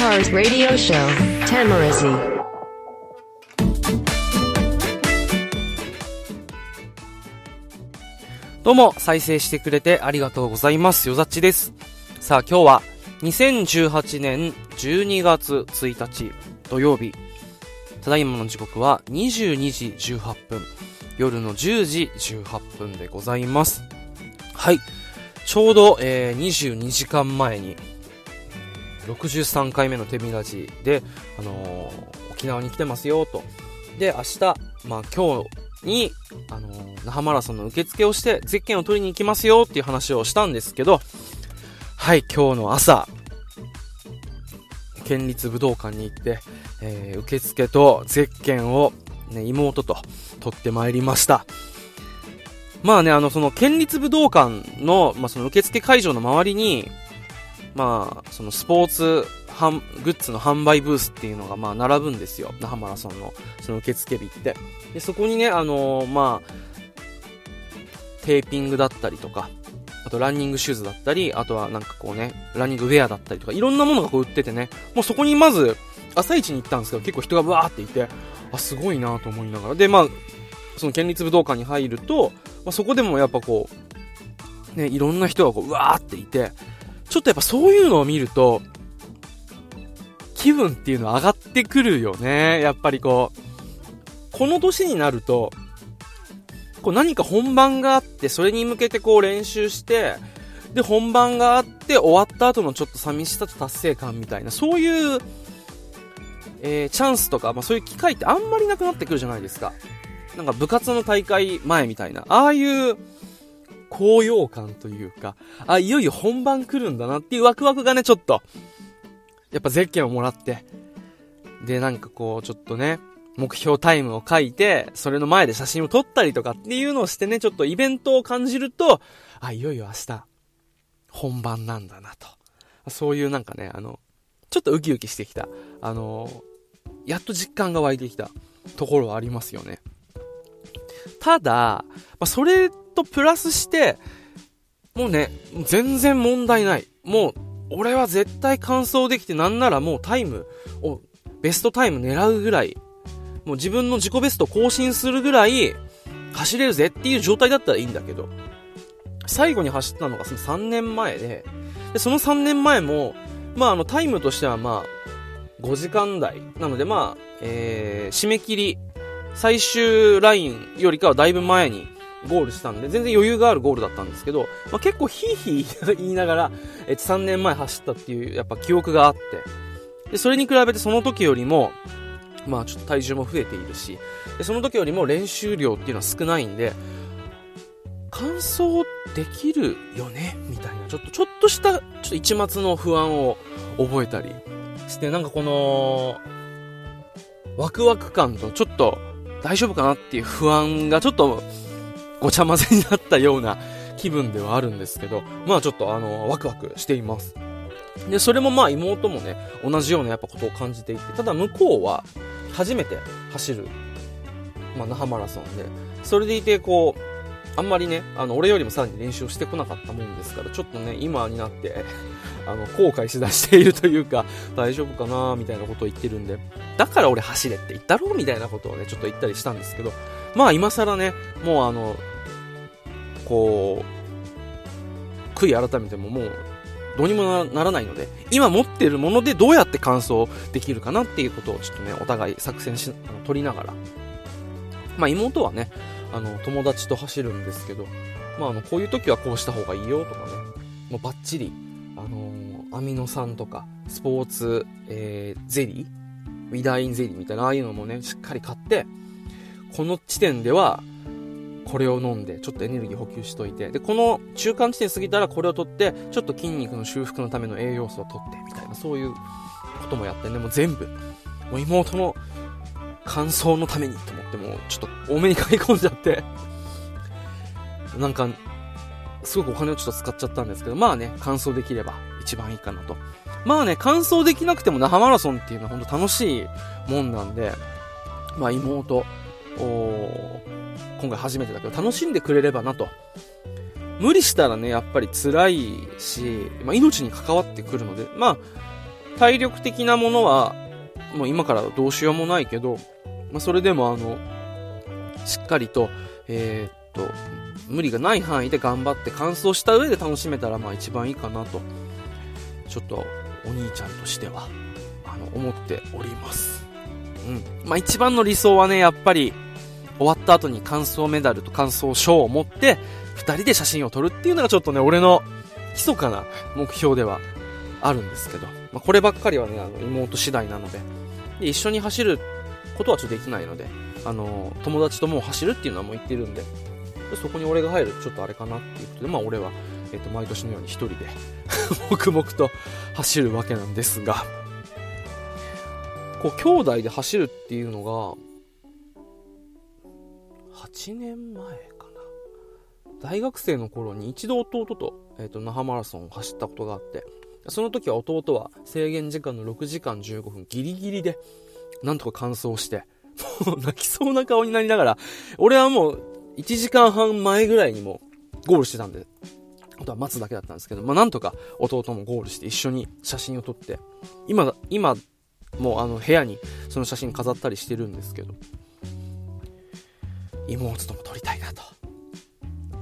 Guitars Radio Show, Tamarazi. どうも、再生してくれてありがとうございます。よざっちです。さあ、今日は2018年12月1日土曜日。ただいまの時刻は22時18分。夜の10時18分でございます。はい。ちょうど、えー、22時間前に、63回目の手ミラジで、あのー沖縄に来てますよ、と。で、明日、まあ今日に、あのー那覇マラソンの受付をして、ゼッケンを取りに行きますよっていう話をしたんですけど、はい、今日の朝、県立武道館に行って、えー受付とゼッケンを、ね、妹と取ってまいりました。まあね、あの、その、県立武道館の、まあ、その受付会場の周りに、まあ、そのスポーツグッズの販売ブースっていうのが、まあ、並ぶんですよ。那覇マラソンの、その受付日って。で、そこにね、あのーまあ、テーピングだったりとか、あとランニングシューズだったり、あとはなんかこうね、ランニングウェアだったりとか、いろんなものがこう売っててね、もうそこにまず、朝一に行ったんですけど、結構人がわーっていて、あ、すごいなと思いながら。で、まあ、その県立武道館に入ると、まあ、そこでもやっぱこう、ね、いろんな人がこう、うわーっていて、ちょっとやっぱそういうのを見ると、気分っていうのは上がってくるよね。やっぱりこう、この年になると、こう何か本番があって、それに向けてこう練習して、で、本番があって、終わった後のちょっと寂しさと達成感みたいな、そういう、えー、チャンスとか、まあそういう機会ってあんまりなくなってくるじゃないですか。なんか部活の大会前みたいな、ああいう、高揚感というか、あ、いよいよ本番来るんだなっていうワクワクがね、ちょっと、やっぱゼッケンをもらって、で、なんかこう、ちょっとね、目標タイムを書いて、それの前で写真を撮ったりとかっていうのをしてね、ちょっとイベントを感じると、あ、いよいよ明日、本番なんだなと。そういうなんかね、あの、ちょっとウキウキしてきた、あの、やっと実感が湧いてきたところはありますよね。ただ、まあ、それとプラスして、もうね、全然問題ない。もう、俺は絶対完走できて、なんならもうタイムを、ベストタイム狙うぐらい、もう自分の自己ベスト更新するぐらい、走れるぜっていう状態だったらいいんだけど、最後に走ったのがその3年前で、で、その3年前も、まああのタイムとしてはまあ、5時間台。なのでまあ、えー、締め切り、最終ラインよりかはだいぶ前にゴールしたんで、全然余裕があるゴールだったんですけど、まあ結構ヒーヒー言いながら、えっと3年前走ったっていう、やっぱ記憶があって、で、それに比べてその時よりも、まあちょっと体重も増えているし、でその時よりも練習量っていうのは少ないんで、完走できるよねみたいな、ちょっと、ちょっとした、ちょっと一末の不安を覚えたりして、なんかこの、ワクワク感とちょっと大丈夫かなっていう不安がちょっとごちゃ混ぜになったような気分ではあるんですけど、まあちょっとあの、ワクワクしています。で、それもまあ妹もね、同じようなやっぱことを感じていて、ただ向こうは初めて走る、まあ那覇マラソンで、それでいてこう、あんまりね、あの、俺よりもさらに練習をしてこなかったもんですから、ちょっとね、今になって、あの、後悔しだしているというか、大丈夫かなみたいなことを言ってるんで、だから俺走れって言ったろうみたいなことをね、ちょっと言ったりしたんですけど、まあ今更ね、もうあの、こう、悔い改めてももう、どうにもならないので、今持ってるものでどうやって完走できるかなっていうことをちょっとね、お互い作戦し、あの取りながら。まあ妹はね、あの、友達と走るんですけど、まああの、こういう時はこうした方がいいよとかね、もうバッチリ、あのーアミノ酸とか、スポーツ、えー、ゼリーウィダインゼリーみたいな、ああいうのもね、しっかり買って、この地点では、これを飲んで、ちょっとエネルギー補給しといて、で、この中間地点過ぎたらこれを取って、ちょっと筋肉の修復のための栄養素を取って、みたいな、そういうこともやってね、もう全部、もう妹の乾燥のためにと思って、もうちょっと多めに買い込んじゃって、なんか、すごくお金をちょっと使っちゃったんですけど、まあね、完走できれば一番いいかなと。まあね、完走できなくても那覇マラソンっていうのは本当楽しいもんなんで、まあ妹、今回初めてだけど楽しんでくれればなと。無理したらね、やっぱり辛いし、まあ命に関わってくるので、まあ、体力的なものは、もう今からどうしようもないけど、まあ、それでもあの、しっかりと、えー、っと、無理がない範囲で頑張って完走した上で楽しめたらまあ一番いいかなと、ちょっとお兄ちゃんとしては、あの、思っております。うん。まあ一番の理想はね、やっぱり、終わった後に感想メダルと感想賞を持って、二人で写真を撮るっていうのがちょっとね、俺の密かな目標ではあるんですけど、まあ、こればっかりはね、あの、妹次第なので、で、一緒に走ることはちょっとできないので、あの、友達ともう走るっていうのはもう言ってるんで、そこに俺が入るちょっとあれかなっていうことで、まあ俺は、えっ、ー、と、毎年のように一人で 黙々と走るわけなんですが、こう、兄弟で走るっていうのが、8年前かな。大学生の頃に一度弟と、えっ、ー、と、那覇マラソンを走ったことがあって、その時は弟は制限時間の6時間15分ギリギリで、なんとか完走して、もう泣きそうな顔になりながら、俺はもう1時間半前ぐらいにもゴールしてたんで、あとは待つだけだったんですけど、まあ、なんとか弟もゴールして一緒に写真を撮って、今、今、もうあの部屋にその写真飾ったりしてるんですけど、妹とも撮りたいなと。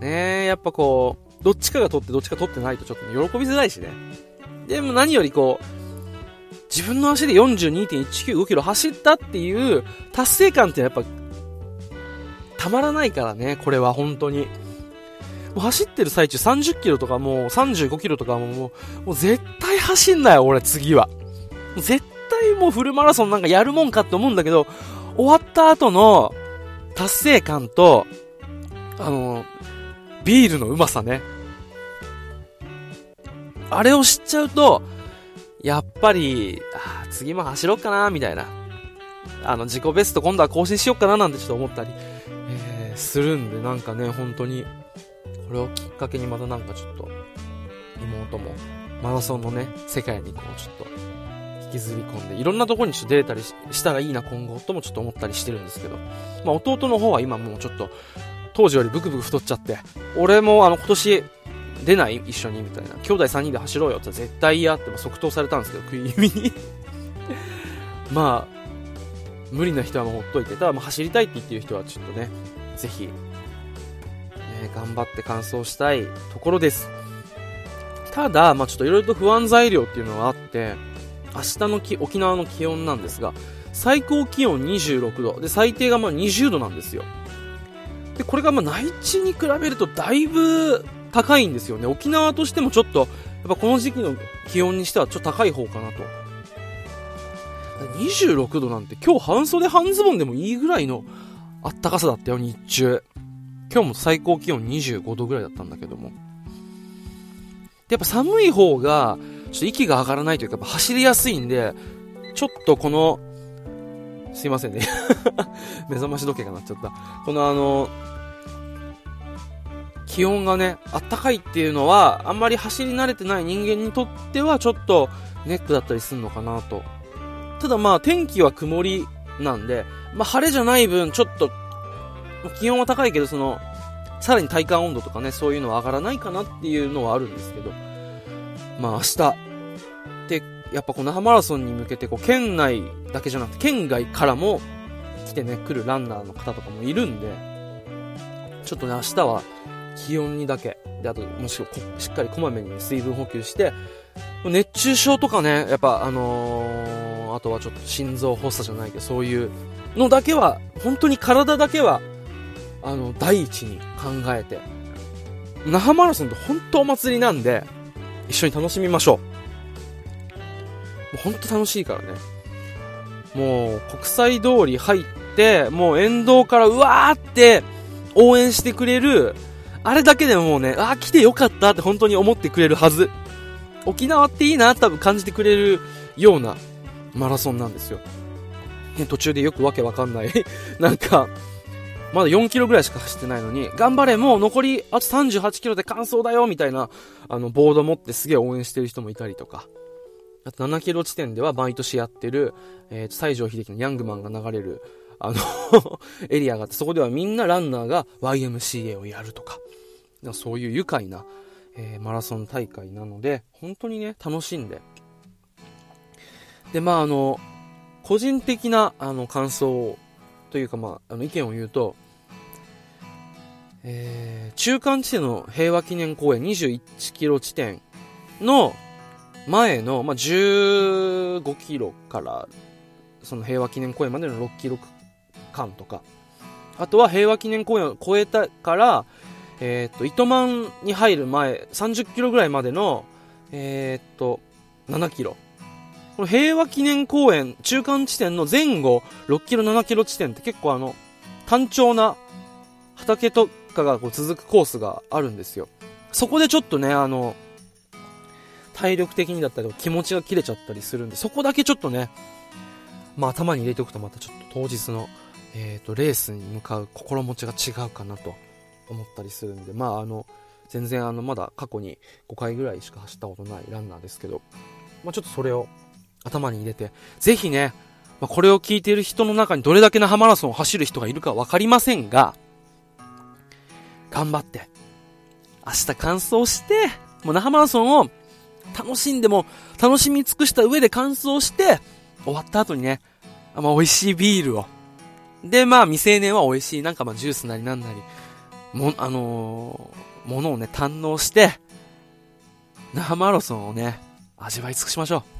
ねえ、やっぱこう、どっちかが撮ってどっちか撮ってないとちょっとね喜びづらいしね。でも何よりこう、自分の足で42.195キロ走ったっていう達成感ってやっぱ、たまらないからね、これは本当に。もう走ってる最中30キロとかもう35キロとかもう、もう絶対走んなよ、俺次は。絶対もうフルマラソンなんかやるもんかって思うんだけど、終わった後の達成感と、あの、ビールのうまさね。あれを知っちゃうと、やっぱり、あ次も走ろうかな、みたいな。あの、自己ベスト今度は更新しようかな、なんてちょっと思ったり、えー、するんで、なんかね、本当に、これをきっかけにまたなんかちょっと、妹も、マラソンのね、世界にこう、ちょっと、引きずり込んで、いろんなところにちょっと出れたりしたらいいな、今後、ともちょっと思ったりしてるんですけど、まあ、弟の方は今もうちょっと、当時よりブクブク太っちゃって、俺もあの、今年、出ない一緒にみたいな。兄弟3人で走ろうよって絶対嫌って即答されたんですけど、食い気味に まあ、無理な人はもうほっといて、ただまあ走りたいって言ってる人はちょっとね、ぜひ、ね、頑張って完走したいところです。ただ、まあちょっといろいろと不安材料っていうのはあって、明日のき沖縄の気温なんですが、最高気温26度、で、最低がまあ20度なんですよ。で、これがまあ内地に比べるとだいぶ高いんですよね。沖縄としてもちょっと、やっぱこの時期の気温にしてはちょっと高い方かなと。26度なんて今日半袖半ズボンでもいいぐらいのあったかさだったよ、日中。今日も最高気温25度ぐらいだったんだけどもで。やっぱ寒い方が、ちょっと息が上がらないというか、走りやすいんで、ちょっとこの、すいませんね 目覚まし時計が鳴っちゃった。このあの、気温がね、あったかいっていうのは、あんまり走り慣れてない人間にとっては、ちょっとネックだったりするのかなと。ただまあ、天気は曇りなんで、まあ、晴れじゃない分、ちょっと、気温は高いけど、その、さらに体感温度とかね、そういうのは上がらないかなっていうのはあるんですけど、まあ明日、で、やっぱこの那覇マラソンに向けて、こう、県内だけじゃなくて、県外からも来てね、来るランナーの方とかもいるんで、ちょっとね、明日は、気温にだけ。で、あと、もししっかりこまめに水分補給して、熱中症とかね、やっぱあのー、あとはちょっと心臓発作じゃないけど、そういうのだけは、本当に体だけは、あの、第一に考えて、那覇マラソンって本当お祭りなんで、一緒に楽しみましょう。もう本当楽しいからね。もう、国際通り入って、もう沿道からうわーって応援してくれるあれだけでもうね、あ、来てよかったって本当に思ってくれるはず。沖縄っていいな多分感じてくれるようなマラソンなんですよ。ね、途中でよくわけわかんない なんか、まだ4キロぐらいしか走ってないのに、頑張れ、もう残りあと38キロで完走だよみたいな、あの、ボード持ってすげえ応援してる人もいたりとか。あと7キロ地点では毎年やってる、えっー、西城秀樹のヤングマンが流れる、あの エリアがあって、そこではみんなランナーが YMCA をやるとか。かそういう愉快な、えー、マラソン大会なので、本当にね、楽しんで、で、まあ、あの、個人的な、あの、感想をというか、まあ、あの、意見を言うと、えー、中間地点の平和記念公園21キロ地点の前の、まあ、15キロから、その平和記念公園までの6キロ間とか、あとは平和記念公園を越えたから、えー、と、糸満に入る前、30キロぐらいまでの、えー、と、7キロ。この平和記念公園中間地点の前後6キロ7キロ地点って結構あの、単調な畑とかがこう続くコースがあるんですよ。そこでちょっとね、あの、体力的にだったり気持ちが切れちゃったりするんで、そこだけちょっとね、まあ頭に入れておくとまたちょっと当日の、えっ、ー、と、レースに向かう心持ちが違うかなと思ったりするんで、まああの、全然あの、まだ過去に5回ぐらいしか走ったことないランナーですけど、まあちょっとそれを頭に入れて、ぜひね、まあ、これを聞いている人の中にどれだけのハマラソンを走る人がいるかわかりませんが、頑張って、明日完走して、もう那覇マラソンを楽しんでも、楽しみ尽くした上で完走して、終わった後にね、まあ、美味しいビールを。で、まあ、未成年は美味しい、なんかまあ、ジュースなりなんなり、も、あのー、ものをね、堪能して、那覇マラソンをね、味わい尽くしましょう。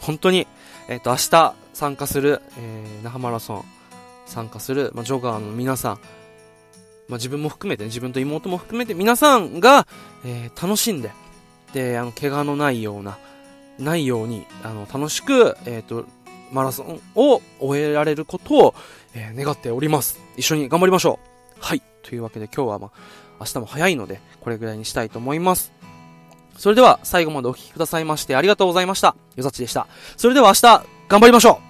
本当に、えっ、ー、と、明日参加する、えー、那覇マラソン参加する、まあ、ジョガーの皆さん、まあ、自分も含めて、ね、自分と妹も含めて皆さんが、えー、楽しんで、で、あの、怪我のないような、ないように、あの、楽しく、えっ、ー、と、マラソンを終えられることを、えー、願っております。一緒に頑張りましょう。はい。というわけで今日はまあ、明日も早いので、これぐらいにしたいと思います。それでは、最後までお聴きくださいましてありがとうございました。よさちでした。それでは明日、頑張りましょう